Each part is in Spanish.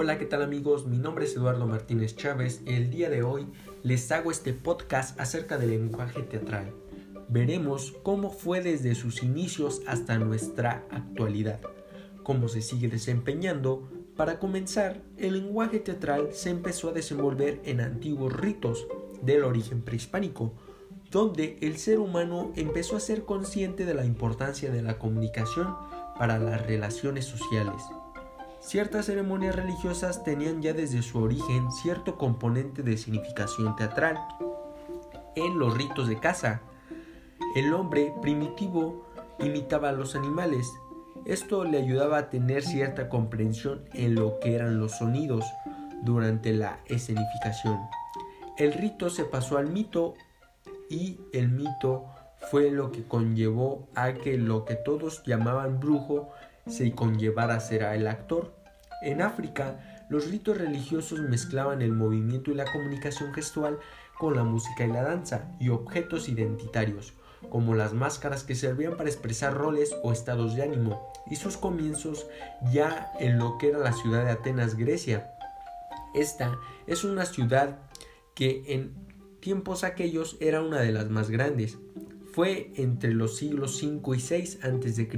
Hola, ¿qué tal amigos? Mi nombre es Eduardo Martínez Chávez el día de hoy les hago este podcast acerca del lenguaje teatral. Veremos cómo fue desde sus inicios hasta nuestra actualidad, cómo se sigue desempeñando. Para comenzar, el lenguaje teatral se empezó a desenvolver en antiguos ritos del origen prehispánico, donde el ser humano empezó a ser consciente de la importancia de la comunicación para las relaciones sociales. Ciertas ceremonias religiosas tenían ya desde su origen cierto componente de significación teatral. En los ritos de caza, el hombre primitivo imitaba a los animales. Esto le ayudaba a tener cierta comprensión en lo que eran los sonidos durante la escenificación. El rito se pasó al mito y el mito fue lo que conllevó a que lo que todos llamaban brujo se conllevara ser el actor. En África, los ritos religiosos mezclaban el movimiento y la comunicación gestual con la música y la danza y objetos identitarios, como las máscaras que servían para expresar roles o estados de ánimo, y sus comienzos ya en lo que era la ciudad de Atenas, Grecia. Esta es una ciudad que en tiempos aquellos era una de las más grandes. Fue entre los siglos 5 y 6 a.C.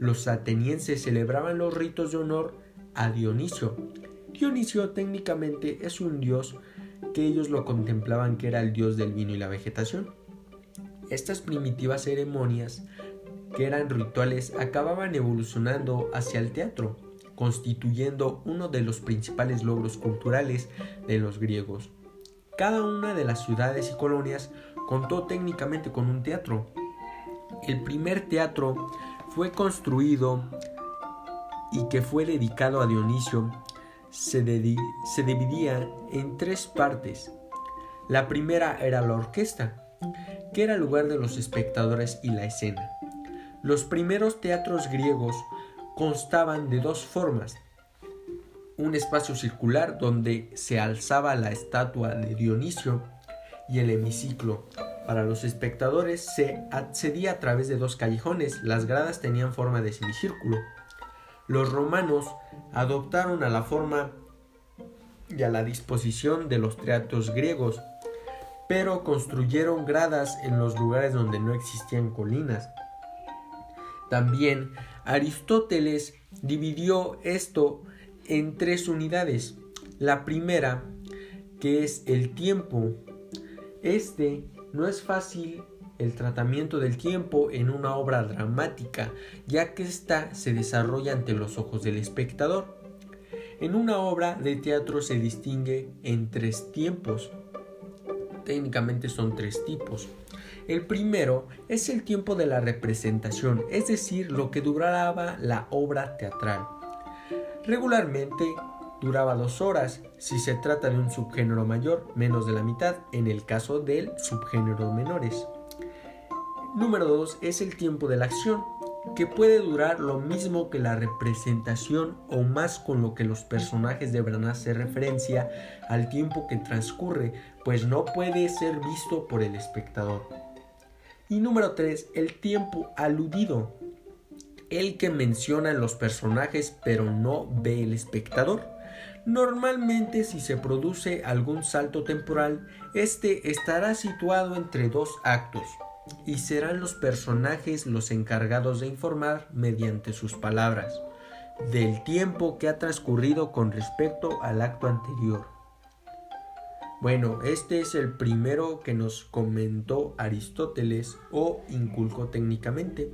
Los atenienses celebraban los ritos de honor a Dionisio. Dionisio técnicamente es un dios que ellos lo contemplaban que era el dios del vino y la vegetación. Estas primitivas ceremonias, que eran rituales, acababan evolucionando hacia el teatro, constituyendo uno de los principales logros culturales de los griegos. Cada una de las ciudades y colonias contó técnicamente con un teatro. El primer teatro fue construido y que fue dedicado a Dionisio se, se dividía en tres partes. La primera era la orquesta, que era el lugar de los espectadores y la escena. Los primeros teatros griegos constaban de dos formas. Un espacio circular donde se alzaba la estatua de Dionisio y el hemiciclo. Para los espectadores se accedía a través de dos callejones. Las gradas tenían forma de semicírculo. Los romanos adoptaron a la forma y a la disposición de los teatros griegos, pero construyeron gradas en los lugares donde no existían colinas. También Aristóteles dividió esto en tres unidades. La primera, que es el tiempo. Este no es fácil el tratamiento del tiempo en una obra dramática, ya que ésta se desarrolla ante los ojos del espectador. En una obra de teatro se distingue en tres tiempos. Técnicamente son tres tipos. El primero es el tiempo de la representación, es decir, lo que duraba la obra teatral. Regularmente duraba dos horas, si se trata de un subgénero mayor, menos de la mitad, en el caso del subgénero menores. Número 2 es el tiempo de la acción, que puede durar lo mismo que la representación o más con lo que los personajes deberán hacer referencia al tiempo que transcurre, pues no puede ser visto por el espectador. Y número 3, el tiempo aludido, el que mencionan los personajes pero no ve el espectador. Normalmente si se produce algún salto temporal, este estará situado entre dos actos, y serán los personajes los encargados de informar mediante sus palabras del tiempo que ha transcurrido con respecto al acto anterior. Bueno, este es el primero que nos comentó Aristóteles o inculcó técnicamente.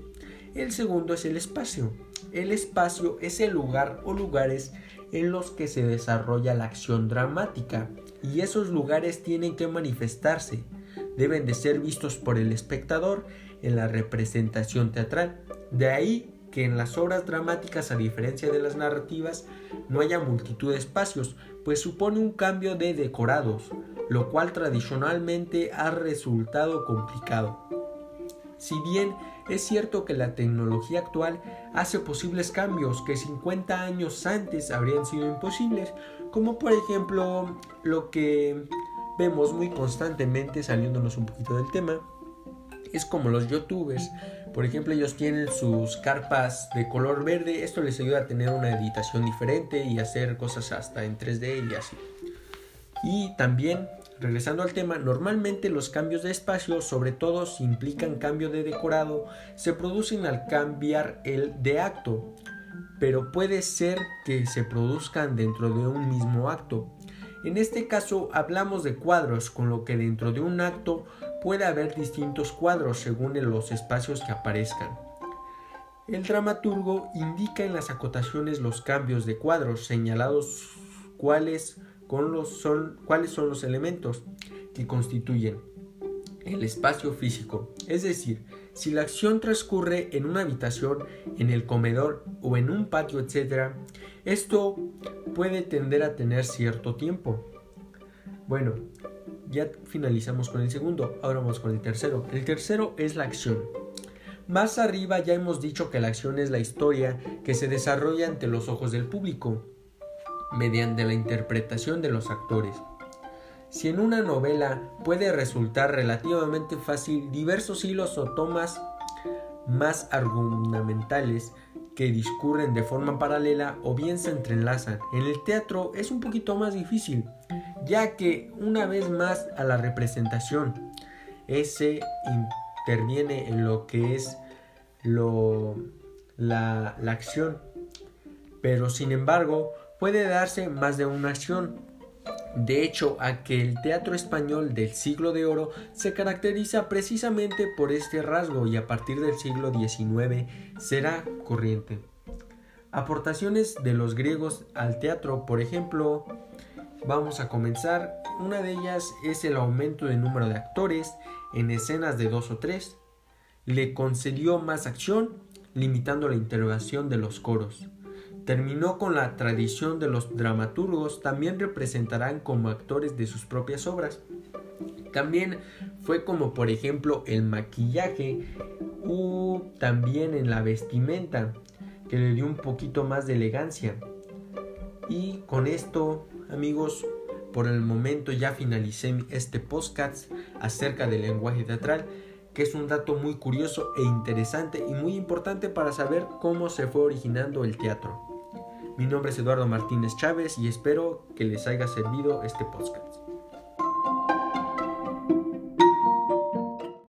El segundo es el espacio. El espacio es el lugar o lugares en los que se desarrolla la acción dramática y esos lugares tienen que manifestarse deben de ser vistos por el espectador en la representación teatral. De ahí que en las obras dramáticas, a diferencia de las narrativas, no haya multitud de espacios, pues supone un cambio de decorados, lo cual tradicionalmente ha resultado complicado. Si bien es cierto que la tecnología actual hace posibles cambios que 50 años antes habrían sido imposibles, como por ejemplo lo que vemos muy constantemente, saliéndonos un poquito del tema, Es como los youtubers. Por ejemplo, ellos tienen sus carpas de color verde. Esto les ayuda a tener una editación diferente y hacer cosas hasta en 3D y así. Y también, regresando al tema, normalmente los cambios de espacio, sobre todo si implican cambio de decorado, se producen al cambiar el de acto. Pero puede ser que se produzcan dentro de un mismo acto. En este caso hablamos de cuadros, con lo que dentro de un acto puede haber distintos cuadros según los espacios que aparezcan. El dramaturgo indica en las acotaciones los cambios de cuadros señalados cuáles, son, cuáles son los elementos que constituyen el espacio físico, es decir, si la acción transcurre en una habitación, en el comedor o en un patio, etc., esto puede tender a tener cierto tiempo. Bueno, ya finalizamos con el segundo, ahora vamos con el tercero. El tercero es la acción. Más arriba ya hemos dicho que la acción es la historia que se desarrolla ante los ojos del público, mediante la interpretación de los actores. Si en una novela puede resultar relativamente fácil diversos hilos o tomas más argumentales que discurren de forma paralela o bien se entrelazan. En el teatro es un poquito más difícil, ya que una vez más a la representación ese interviene en lo que es lo, la, la acción, pero sin embargo puede darse más de una acción. De hecho, a que el teatro español del siglo de oro se caracteriza precisamente por este rasgo y a partir del siglo XIX será corriente. Aportaciones de los griegos al teatro, por ejemplo, vamos a comenzar. Una de ellas es el aumento del número de actores en escenas de dos o tres. Le concedió más acción, limitando la intervención de los coros. Terminó con la tradición de los dramaturgos, también representarán como actores de sus propias obras. También fue como por ejemplo el maquillaje o también en la vestimenta que le dio un poquito más de elegancia. Y con esto amigos, por el momento ya finalicé este podcast acerca del lenguaje teatral que es un dato muy curioso e interesante y muy importante para saber cómo se fue originando el teatro. Mi nombre es Eduardo Martínez Chávez y espero que les haya servido este podcast.